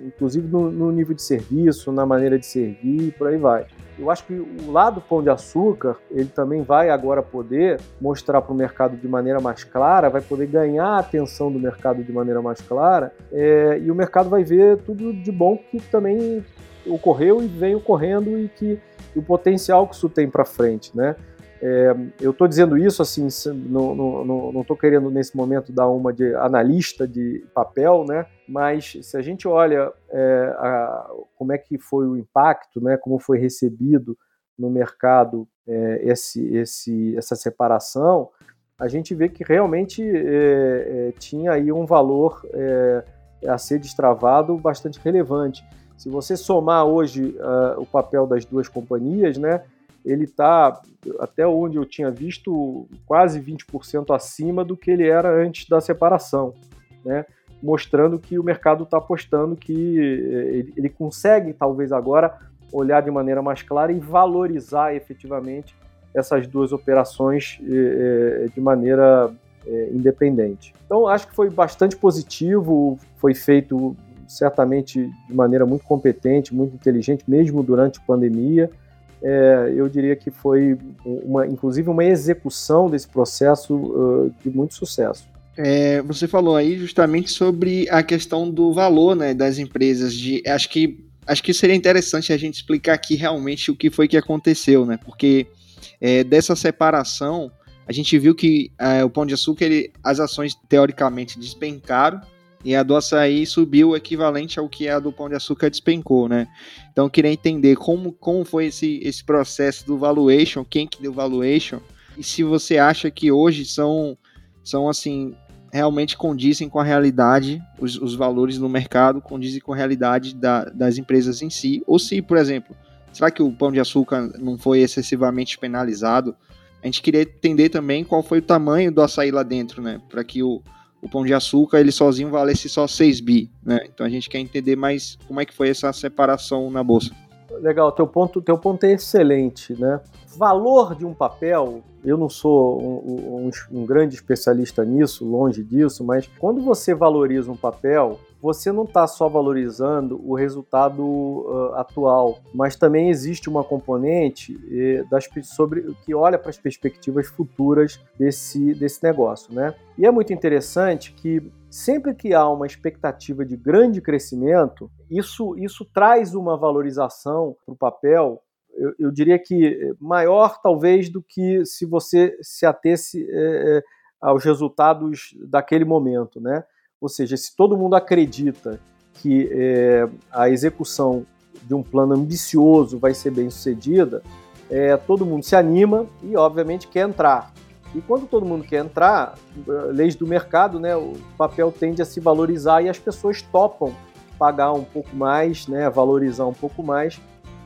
inclusive no, no, nível de serviço, na maneira de servir, por aí vai. Eu acho que o lado Pão de Açúcar, ele também vai agora poder mostrar para o mercado de maneira mais clara, vai poder ganhar a atenção do mercado de maneira mais clara, é, e o mercado vai ver tudo de bom que também ocorreu e vem ocorrendo e que o potencial que isso tem para frente, né? É, eu estou dizendo isso assim, não estou querendo nesse momento dar uma de analista de papel, né? Mas se a gente olha é, a, como é que foi o impacto, né? Como foi recebido no mercado é, esse, esse, essa separação, a gente vê que realmente é, é, tinha aí um valor é, a ser destravado bastante relevante. Se você somar hoje uh, o papel das duas companhias, né? Ele está, até onde eu tinha visto, quase 20% acima do que ele era antes da separação, né? mostrando que o mercado está apostando que eh, ele, ele, consegue, talvez agora, olhar de maneira mais clara e valorizar efetivamente essas duas operações eh, eh, de maneira independente. Então, acho que foi bastante positivo, foi feito certamente de maneira muito competente, muito inteligente, mesmo durante a pandemia é, eu diria que foi, uma, inclusive, uma execução desse processo uh, de muito sucesso. É, você falou aí justamente sobre a questão do valor né, das empresas. De, acho, que, acho que seria interessante a gente explicar aqui realmente o que foi que aconteceu, né? Porque é, dessa separação, a gente viu que é, o Pão de Açúcar, ele, as ações teoricamente despencaram, e a do açaí subiu equivalente ao que a do pão de açúcar despencou, né? Então eu queria entender como, como foi esse, esse processo do valuation, quem que deu valuation, e se você acha que hoje são, são assim, realmente condizem com a realidade, os, os valores no mercado condizem com a realidade da, das empresas em si, ou se, por exemplo, será que o pão de açúcar não foi excessivamente penalizado? A gente queria entender também qual foi o tamanho do açaí lá dentro, né? Para que o, o pão de açúcar ele sozinho valesse só 6 bi, né? Então a gente quer entender mais como é que foi essa separação na bolsa. Legal, teu ponto, teu ponto é excelente, né? Valor de um papel, eu não sou um, um, um grande especialista nisso, longe disso, mas quando você valoriza um papel, você não está só valorizando o resultado uh, atual, mas também existe uma componente eh, das, sobre, que olha para as perspectivas futuras desse, desse negócio. Né? E é muito interessante que sempre que há uma expectativa de grande crescimento, isso, isso traz uma valorização para o papel eu, eu, diria que maior talvez do que se você se atesse é, aos resultados daquele momento, né? Ou seja, se todo mundo acredita que é, a execução de um plano ambicioso vai ser bem sucedida, é, todo mundo se anima e, obviamente, quer entrar. E quando todo mundo quer entrar, leis do mercado, né, o papel tende a se valorizar e as pessoas topam pagar um pouco mais, né, valorizar um pouco mais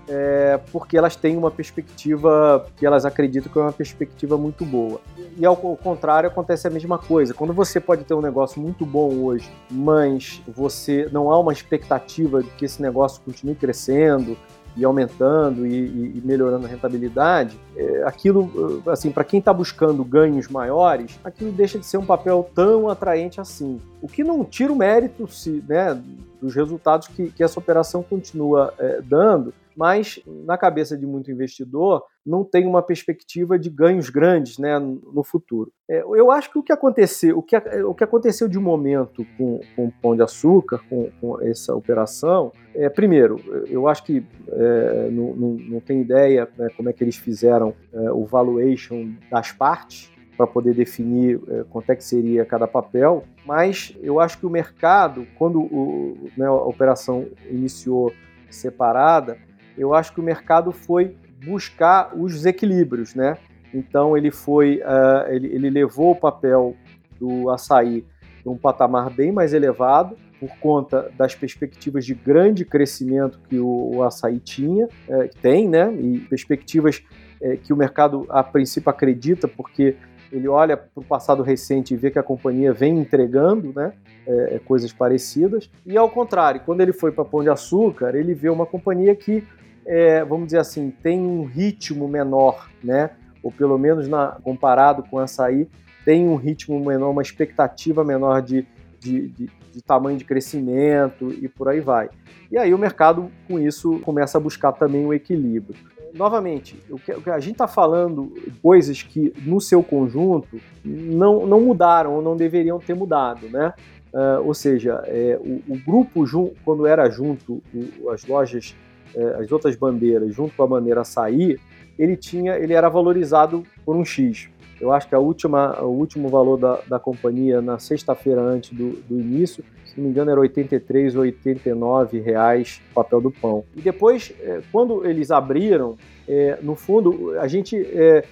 é, porque elas têm uma perspectiva que elas acreditam que é uma perspectiva muito boa. E ao contrário, acontece a mesma coisa. Quando você pode ter um negócio muito bom hoje, mas você não há uma expectativa de que esse negócio continue crescendo, e aumentando e, e, melhorando a rentabilidade, é, aquilo, assim, para quem está buscando ganhos maiores, aquilo deixa de ser um papel tão atraente assim. O que não tira o mérito se, né, dos resultados que, que essa operação continua é, dando, mas na cabeça de muito investidor não tem uma perspectiva de ganhos grandes né, no futuro. É, eu acho que o que aconteceu, o que, o que aconteceu de momento com, com o Pão de Açúcar, com, com essa operação, é, primeiro, eu acho que é, não, não, não tem ideia né, como é que eles fizeram é, o valuation das partes, para poder definir é, quanto é que seria cada papel, mas eu acho que o mercado, quando o, né, a operação iniciou separada, eu acho que o mercado foi buscar os equilíbrios, né? Então ele foi, uh, ele, ele, levou o papel do açaí a um patamar bem mais elevado por conta das perspectivas de grande crescimento que o, o açaí tinha, é, tem, né? E perspectivas é, que o mercado a princípio acredita, porque ele olha para o passado recente e vê que a companhia vem entregando né, é, coisas parecidas. E ao contrário, quando ele foi para Pão de Açúcar, ele vê uma companhia que é, vamos dizer assim, tem um ritmo menor, né? Ou pelo menos na, comparado com açaí, tem um ritmo menor, uma expectativa menor de, de, de, de, tamanho de crescimento e por aí vai. E aí o mercado, com isso, começa a buscar também um equilíbrio. Novamente, o que, o que a gente está falando coisas que, no seu conjunto, não, não mudaram ou não deveriam ter mudado, né? Uh, ou seja, é, o, o, grupo, quando era junto, o, as lojas as outras bandeiras junto com a bandeira açaí, ele tinha, ele era valorizado por um X. Eu acho que a última, o último valor da, da companhia na sexta-feira antes do, do início, se não me engano, era 83 ou 89 reais o papel do pão. E depois, é, quando eles abriram, é, no fundo, a gente é,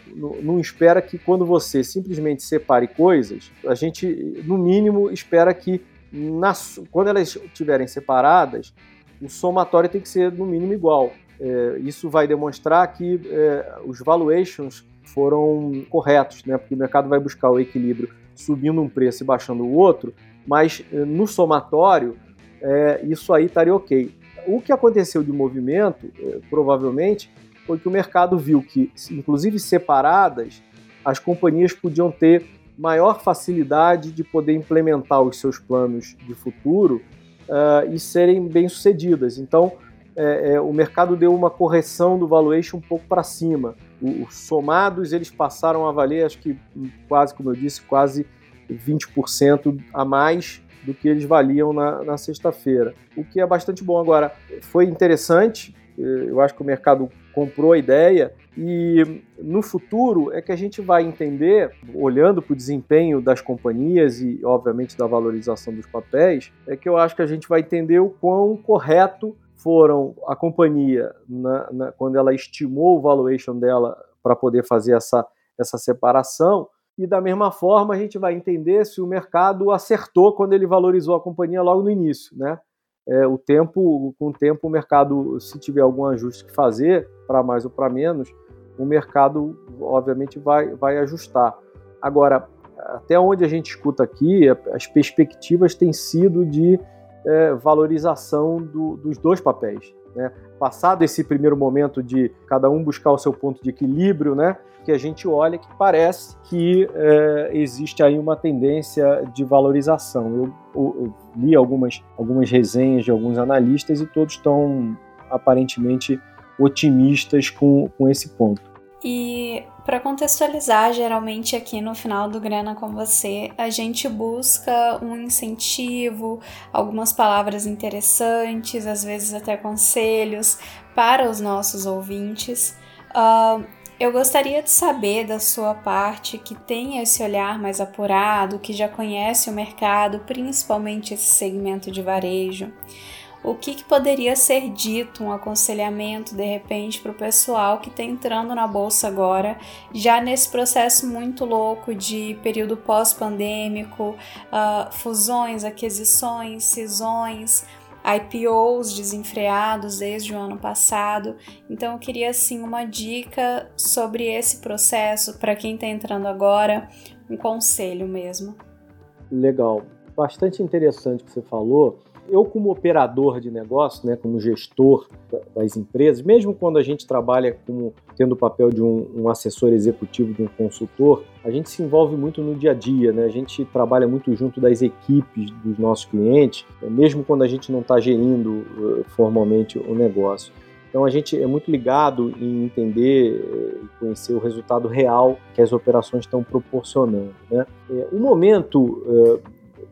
não espera que quando você simplesmente separe coisas, a gente, no mínimo, espera que nas, quando elas estiverem separadas, o somatório tem que ser no mínimo igual. É, isso vai demonstrar que é, os valuations foram corretos, né? porque o mercado vai buscar o equilíbrio subindo um preço e baixando o outro, mas é, no somatório é, isso aí estaria ok. O que aconteceu de movimento, é, provavelmente, foi que o mercado viu que, inclusive separadas, as companhias podiam ter maior facilidade de poder implementar os seus planos de futuro uh, e serem bem-sucedidas. Então, é, é, o mercado deu uma correção do valuation um pouco para cima. Os somados eles passaram a valer, acho que quase, como eu disse, quase 20% a mais do que eles valiam na, na sexta-feira, o que é bastante bom. Agora, foi interessante eu acho que o mercado comprou a ideia e no futuro é que a gente vai entender, olhando para o desempenho das companhias e, obviamente, da valorização dos papéis, é que eu acho que a gente vai entender o quão correto foram a companhia na, na, quando ela estimou o valuation dela para poder fazer essa, essa separação. E da mesma forma a gente vai entender se o mercado acertou quando ele valorizou a companhia logo no início, né? É, o tempo, com o tempo, o mercado, se tiver algum ajuste que fazer, para mais ou para menos, o mercado, obviamente, vai, vai ajustar. Agora, até onde a gente escuta aqui, as perspectivas têm sido de é, valorização do, dos dois papéis. Né? Passado esse primeiro momento de cada um buscar o seu ponto de equilíbrio, né? que a gente olha que parece que é, existe aí uma tendência de valorização. Eu, eu, eu, li algumas, algumas resenhas de alguns analistas e todos estão aparentemente otimistas com, com esse ponto. E para contextualizar, geralmente aqui no final do Grana com você, a gente busca um incentivo, algumas palavras interessantes, às vezes até conselhos para os nossos ouvintes. Uh, eu gostaria de saber da sua parte que tem esse olhar mais apurado, que já conhece o mercado, principalmente esse segmento de varejo o que, que poderia ser dito, um aconselhamento de repente para o pessoal que está entrando na bolsa agora, já nesse processo muito louco de período pós-pandêmico, uh, fusões, aquisições, cisões. IPOs desenfreados desde o ano passado. Então eu queria assim uma dica sobre esse processo para quem está entrando agora, um conselho mesmo. Legal, bastante interessante o que você falou eu como operador de negócio, né, como gestor das empresas, mesmo quando a gente trabalha como tendo o papel de um, um, assessor executivo, de um consultor, a gente se envolve muito no dia a dia, né? A gente trabalha muito junto das equipes dos nossos clientes, né? mesmo quando a gente não está gerindo uh, formalmente o negócio. Então a gente é muito ligado em entender eh, e conhecer o resultado real que as operações estão proporcionando. Né? É, o momento uh,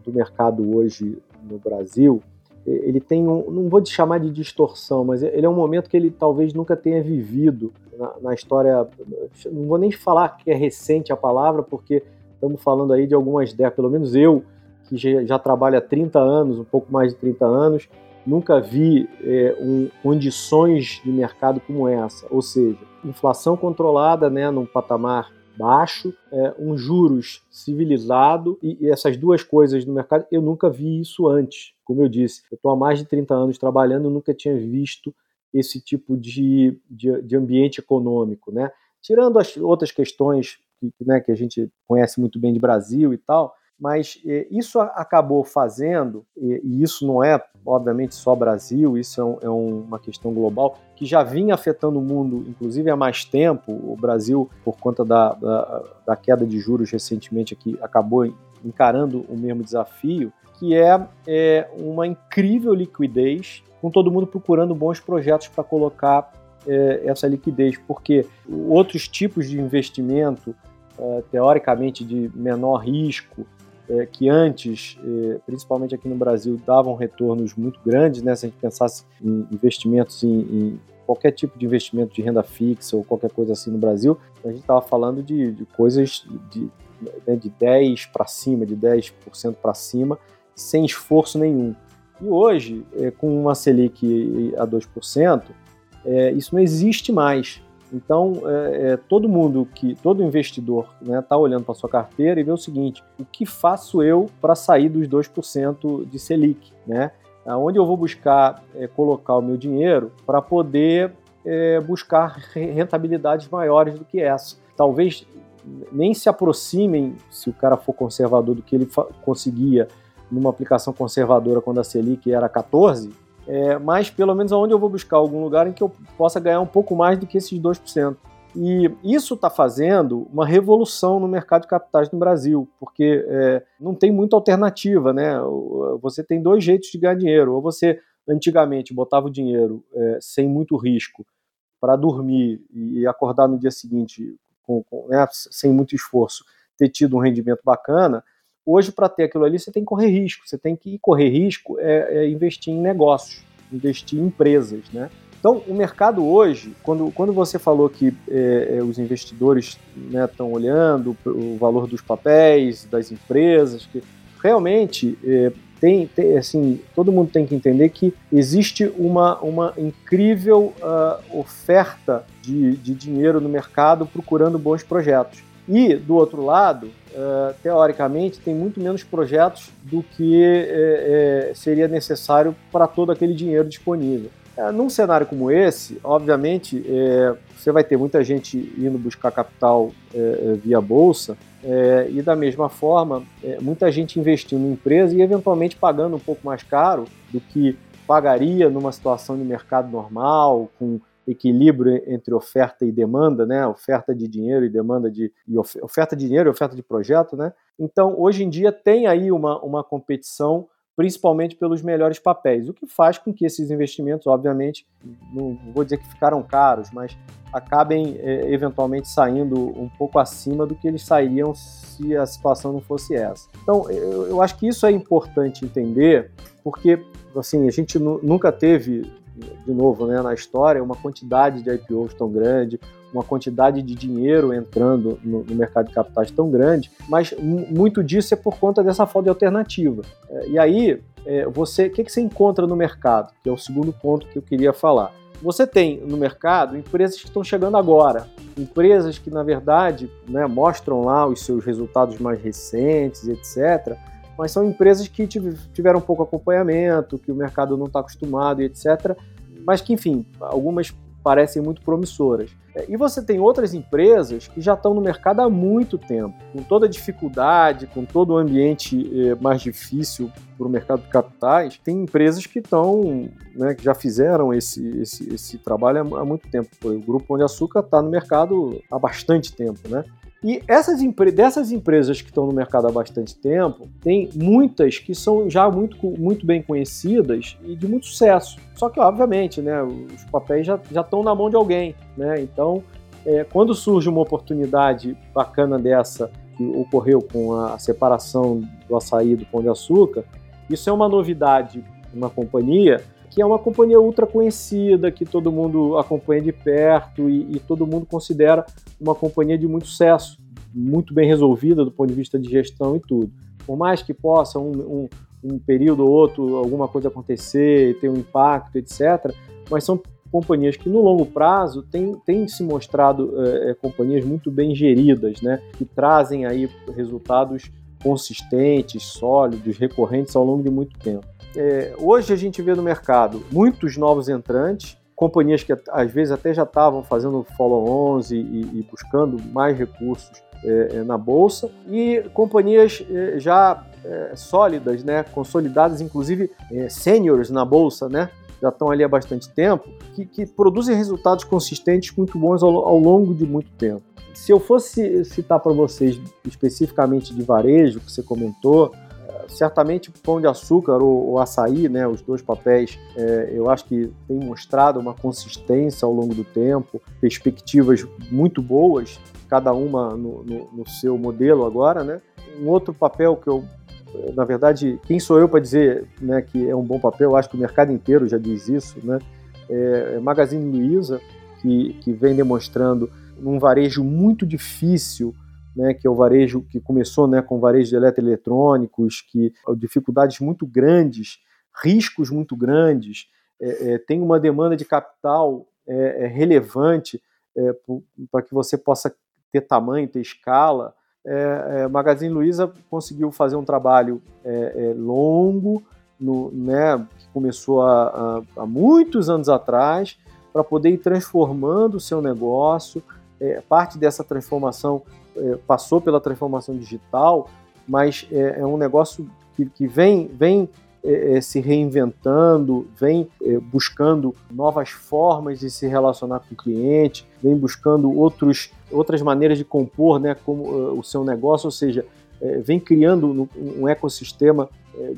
do mercado hoje no Brasil, ele tem um, não vou te chamar de distorção, mas ele é um momento que ele talvez nunca tenha vivido na, na história. Não vou nem falar que é recente a palavra, porque estamos falando aí de algumas décadas, pelo menos eu, que já, já trabalho há 30 anos, um pouco mais de 30 anos, nunca vi é, um, condições de mercado como essa, ou seja, inflação controlada né, num patamar baixo, é, um juros civilizado e, e, essas duas coisas no mercado, eu nunca vi isso antes. Como eu disse, eu estou há mais de 30 anos trabalhando, nunca tinha visto esse tipo de, de, de ambiente econômico, né? Tirando as outras questões que, né, que a gente conhece muito bem de Brasil e tal, mas é, isso acabou fazendo, e, isso não é, obviamente, só Brasil, isso é, é, uma questão global, que já vinha afetando o mundo, inclusive há mais tempo. O Brasil, por conta da, da, da queda de juros recentemente, aqui, acabou encarando o mesmo desafio, que é, é uma incrível liquidez, com todo mundo procurando bons projetos para colocar é, essa liquidez, porque outros tipos de investimento, é, teoricamente de menor risco, é, que antes, é, principalmente aqui no Brasil, davam retornos muito grandes, né? Se a gente pensasse em investimentos em, em qualquer tipo de investimento de renda fixa ou qualquer coisa assim no Brasil, a gente estava falando de, de, coisas de, né, de 10 para cima, de 10% para cima, sem esforço nenhum. E hoje, é, com uma Selic a 2%, é, isso não existe mais. Então, é, é, todo mundo que, todo investidor está né, tá olhando para sua carteira e vê o seguinte: o que faço eu para sair dos 2% de Selic? Né? Onde eu vou buscar é, colocar o meu dinheiro para poder é, buscar rentabilidades maiores do que essa? Talvez nem se aproximem, se o cara for conservador, do que ele conseguia numa aplicação conservadora quando a Selic era 14, é, mas pelo menos aonde eu vou buscar algum lugar em que eu possa ganhar um pouco mais do que esses 2%. E isso está fazendo uma revolução no mercado de capitais no Brasil, porque é, não tem muita alternativa, né? Você tem dois jeitos de ganhar dinheiro. Ou você, antigamente, botava o dinheiro é, sem muito risco para dormir e acordar no dia seguinte com, com, né, sem muito esforço, ter tido um rendimento bacana, Hoje, para ter aquilo ali, você tem que correr risco. Você tem que correr risco é, é investir em negócios, investir em empresas, né? Então, o mercado hoje, quando, quando você falou que é, é, os investidores estão né, olhando o valor dos papéis, das empresas, que realmente é, tem, tem, assim, todo mundo tem que entender que existe uma, uma incrível uh, oferta de, de dinheiro no mercado procurando bons projetos. E, do outro lado, uh, teoricamente, tem muito menos projetos do que é, seria necessário para todo aquele dinheiro disponível. É, num cenário como esse, obviamente, você vai ter muita gente indo buscar capital via bolsa, e da mesma forma, muita gente investindo em empresa e eventualmente pagando um pouco mais caro do que pagaria numa situação de mercado normal, com equilíbrio entre oferta e demanda, né? Oferta de dinheiro e demanda de e oferta de dinheiro e oferta de projeto, né? Então, hoje em dia tem aí uma, uma competição principalmente pelos melhores papéis, o que faz com que esses investimentos, obviamente, não vou dizer que ficaram caros, mas acabem é, eventualmente saindo um pouco acima do que eles sairiam se a situação não fosse essa. Então, eu, eu acho que isso é importante entender, porque assim a gente nunca teve de novo, né, na história, uma quantidade de IPOs tão grande, uma quantidade de dinheiro entrando no, no mercado de capitais tão grande, mas muito disso é por conta dessa falta de alternativa. É, e aí, é, você, o que, que você encontra no mercado? Que é o segundo ponto que eu queria falar. Você tem no mercado empresas que estão chegando agora, empresas que, na verdade, né, mostram lá os seus resultados mais recentes, etc., mas são empresas que tiveram pouco acompanhamento, que o mercado não está acostumado e etc. Mas que, enfim, algumas parecem muito promissoras. E você tem outras empresas que já estão no mercado há muito tempo, com toda a dificuldade, com todo o ambiente eh, mais difícil para o mercado de capitais. Tem empresas que estão, né, que já fizeram esse, esse, esse trabalho há, muito tempo. O Grupo Pão de Açúcar está no mercado há bastante tempo, né? E essas dessas empresas que estão no mercado há bastante tempo, tem muitas que são já muito, muito bem conhecidas e de muito sucesso. Só que, obviamente, né, os papéis já, já estão na mão de alguém. Né? Então, é, quando surge uma oportunidade bacana dessa, que ocorreu com a separação do açaí do pão de açúcar, isso é uma novidade uma companhia que é uma companhia ultra conhecida, que todo mundo acompanha de perto e, e todo mundo considera uma companhia de muito sucesso, muito bem resolvida do ponto de vista de gestão e tudo. Por mais que possa um, um, um período ou outro alguma coisa acontecer, ter um impacto, etc., mas são companhias que no longo prazo têm, têm se mostrado é, companhias muito bem geridas, né? que trazem aí resultados consistentes, sólidos, recorrentes ao longo de muito tempo. É, hoje a gente vê no mercado muitos novos entrantes, companhias que às vezes até já estavam fazendo follow-ons e, e, buscando mais recursos é, é, na bolsa, e companhias é, já é, sólidas, né, consolidadas, inclusive é, seniors na bolsa, né, já estão ali há bastante tempo, que, que produzem resultados consistentes muito bons ao, ao longo de muito tempo. Se eu fosse citar para vocês especificamente de varejo, que você comentou, certamente Pão de Açúcar ou, ou Açaí, né, os dois papéis, é, eu acho que tem mostrado uma consistência ao longo do tempo, perspectivas muito boas, cada uma no, no, no seu modelo agora, né? Um outro papel que eu na verdade, quem sou eu para dizer né, que é um bom papel? Eu acho que o mercado inteiro já diz isso, né? É, é Magazine Luiza, que, que vem demonstrando um varejo muito difícil né, que é o varejo que começou né, com varejo de eletroeletrônicos, que dificuldades muito grandes, riscos muito grandes, é, é, tem uma demanda de capital é, é relevante é, para que você possa ter tamanho, ter escala. É, Magazine Luiza conseguiu fazer um trabalho longo, no, né, que começou há, há, muitos anos atrás, para poder ir transformando o seu negócio. parte dessa transformação é, passou pela transformação digital, mas é, é um negócio que, que vem, vem é, é se reinventando, vem é, buscando novas formas de se relacionar com o cliente, vem buscando outros, outras maneiras de compor né, como, uh, o seu negócio, ou seja, é, vem criando um ecossistema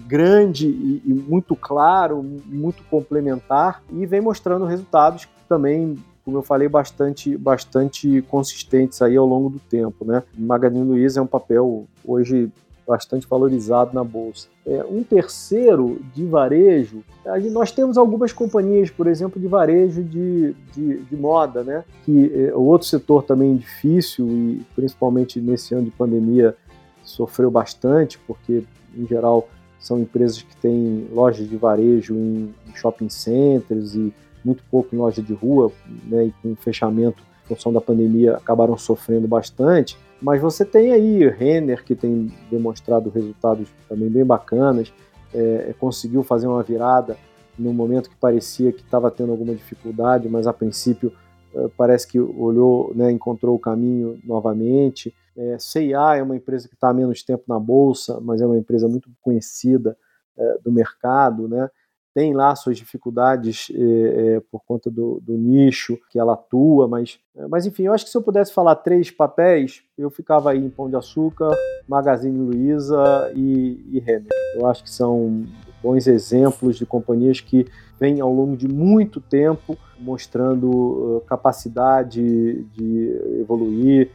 grande e, e muito claro, muito complementar e vem mostrando resultados também como eu falei, bastante, bastante consistentes aí ao longo do tempo, né? Magazine Luiza é um papel hoje bastante valorizado na bolsa. É, um terceiro de varejo, nós temos algumas companhias, por exemplo, de varejo de, de, de moda, né? Que é outro setor também difícil e principalmente nesse ano de pandemia sofreu bastante, porque em geral são empresas que têm lojas de varejo em, shopping centers e muito pouco em loja de rua, né? E com fechamento em função da pandemia acabaram sofrendo bastante. Mas você tem aí Renner, que tem demonstrado resultados também bem bacanas, é, é, conseguiu fazer uma virada no momento que parecia que estava tendo alguma dificuldade, mas a princípio é, parece que olhou, né, encontrou o caminho novamente. É, CIA é uma empresa que está há menos tempo na bolsa, mas é uma empresa muito conhecida é, do mercado, né? Tem lá suas dificuldades é, é, por conta do, do, nicho que ela atua, mas, é, mas enfim, eu acho que se eu pudesse falar três papéis, eu ficava aí em Pão de Açúcar, Magazine Luiza e, e Renner. Eu acho que são bons exemplos de companhias que vêm ao longo de muito tempo mostrando uh, capacidade de evoluir,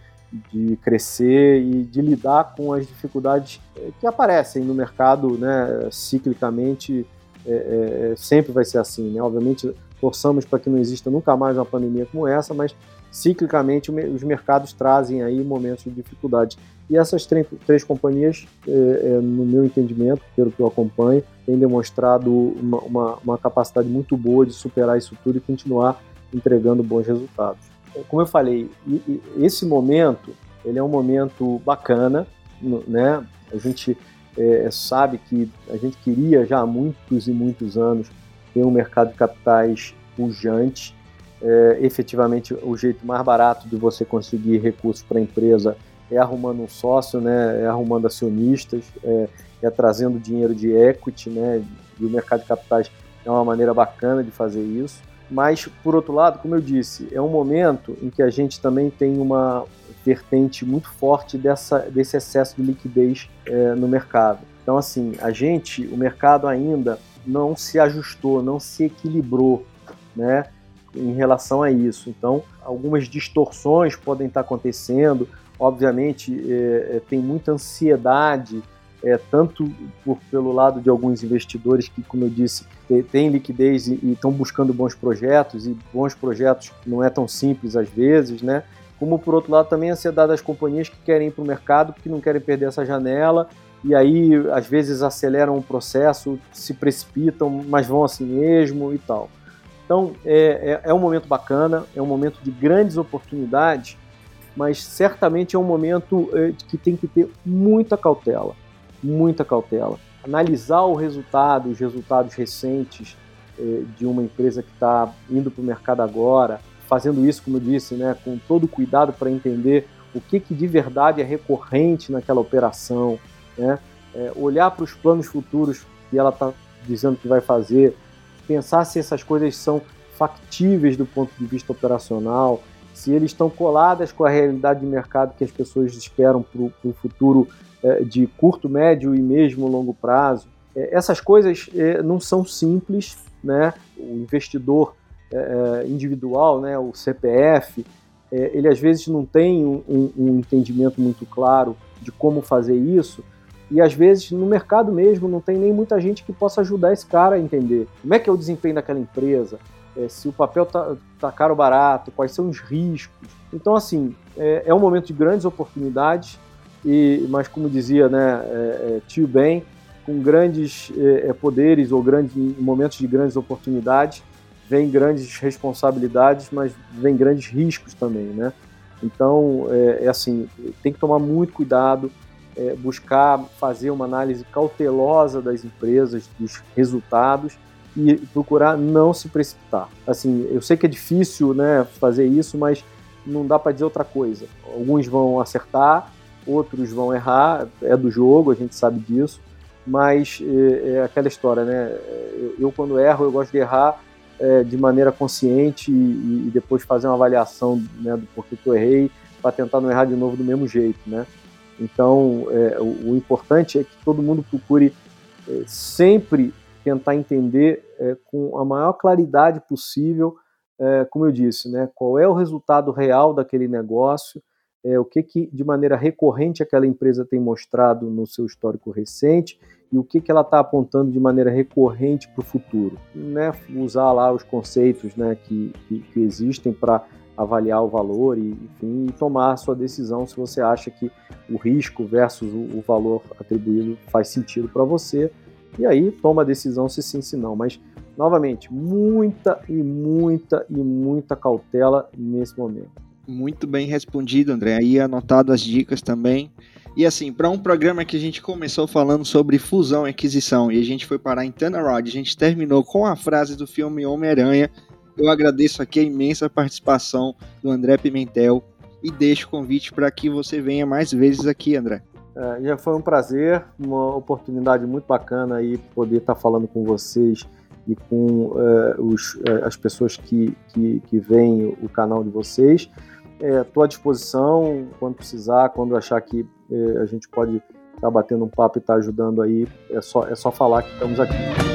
de crescer e de lidar com as dificuldades que aparecem no mercado, né, ciclicamente é, é, é, sempre vai ser assim, né? Obviamente, torçamos para que não exista nunca mais uma pandemia como essa, mas ciclicamente os mercados trazem aí momentos de dificuldade. E essas três, três companhias, é, é, no meu entendimento, pelo que eu acompanho, têm demonstrado uma, uma, uma, capacidade muito boa de superar isso tudo e continuar entregando bons resultados. Como eu falei, esse momento ele é um momento bacana, né? A gente é, sabe que a gente queria já há muitos e muitos anos ter um mercado de capitais pujante. É, efetivamente, o jeito mais barato de você conseguir recursos para a empresa é arrumando um sócio, né, é arrumando acionistas, é, é trazendo dinheiro de equity, né, e o mercado de capitais é uma maneira bacana de fazer isso. Mas, por outro lado, como eu disse, é um momento em que a gente também tem uma, vertente muito forte dessa, desse excesso de liquidez é, no mercado. Então, assim, a gente, o mercado ainda não se ajustou, não se equilibrou, né, em relação a isso. Então, algumas distorções podem estar acontecendo. Obviamente, é, é tem muita ansiedade, é, tanto por, pelo lado de alguns investidores que, como eu disse, têm liquidez e estão buscando bons projetos, e bons projetos não é tão simples às vezes, né? Como por outro lado também a ansiedade das companhias que querem ir para o mercado porque não querem perder essa janela e aí às vezes aceleram o processo, se precipitam, mas vão assim mesmo e tal. Então é, é, é um momento bacana, é um momento de grandes oportunidades, mas certamente é um momento é, que tem que ter muita cautela, muita cautela. Analisar o resultado, os resultados recentes é, de uma empresa que está indo para o mercado agora, fazendo isso, como eu disse, né, com todo cuidado para entender o que, que de verdade é recorrente naquela operação, né, é, olhar para os planos futuros que ela está dizendo que vai fazer, pensar se essas coisas são factíveis do ponto de vista operacional, se eles estão coladas com a realidade de mercado que as pessoas esperam para o futuro é, de curto, médio e mesmo longo prazo. É, essas coisas é, não são simples, né? O investidor é, é, individual, né, o CPF, é, ele às vezes não tem um, um, entendimento muito claro de como fazer isso, e às vezes no mercado mesmo não tem nem muita gente que possa ajudar esse cara a entender como é que é o desempenho daquela empresa, é, se o papel tá, tá, caro ou barato, quais são os riscos. Então, assim, é, é um momento de grandes oportunidades, e, mas como dizia né, é Tio Ben, com grandes poderes ou grandes momentos de grandes oportunidades, vem grandes responsabilidades, mas vem grandes riscos também, né? Então, é, é assim, tem que tomar muito cuidado, é, buscar fazer uma análise cautelosa das empresas, dos resultados e procurar não se precipitar. Assim, eu sei que é difícil, né, fazer isso, mas não dá para dizer outra coisa. Alguns vão acertar, outros vão errar, é do jogo, a gente sabe disso, mas é, é aquela história, né? Eu, eu quando erro, eu gosto de errar é, de maneira consciente e, e, depois fazer uma avaliação né, do porquê que eu errei para tentar não errar de novo do mesmo jeito, né? Então, é, o, o, importante é que todo mundo procure é, sempre tentar entender é, com a maior claridade possível, é, como eu disse, né, qual é o resultado real daquele negócio, é, o que, que de maneira recorrente aquela empresa tem mostrado no seu histórico recente e o que, que ela está apontando de maneira recorrente para o futuro. Né? Usar lá os conceitos né, que, que, que existem para avaliar o valor e, enfim, e tomar a sua decisão se você acha que o risco versus o, o valor atribuído faz sentido para você. E aí toma a decisão se sim, se não. Mas, novamente, muita e muita e muita cautela nesse momento. Muito bem respondido, André. Aí anotado as dicas também. E assim, para um programa que a gente começou falando sobre fusão e aquisição e a gente foi parar em Rod, a gente terminou com a frase do filme Homem-Aranha. Eu agradeço aqui a imensa participação do André Pimentel e deixo o convite para que você venha mais vezes aqui, André. É, já foi um prazer, uma oportunidade muito bacana aí poder estar tá falando com vocês e com é, os, é, as pessoas que, que, que veem o canal de vocês. Estou é, à disposição quando precisar, quando achar que é, a gente pode estar tá batendo um papo e estar tá ajudando aí, é só, é só falar que estamos aqui.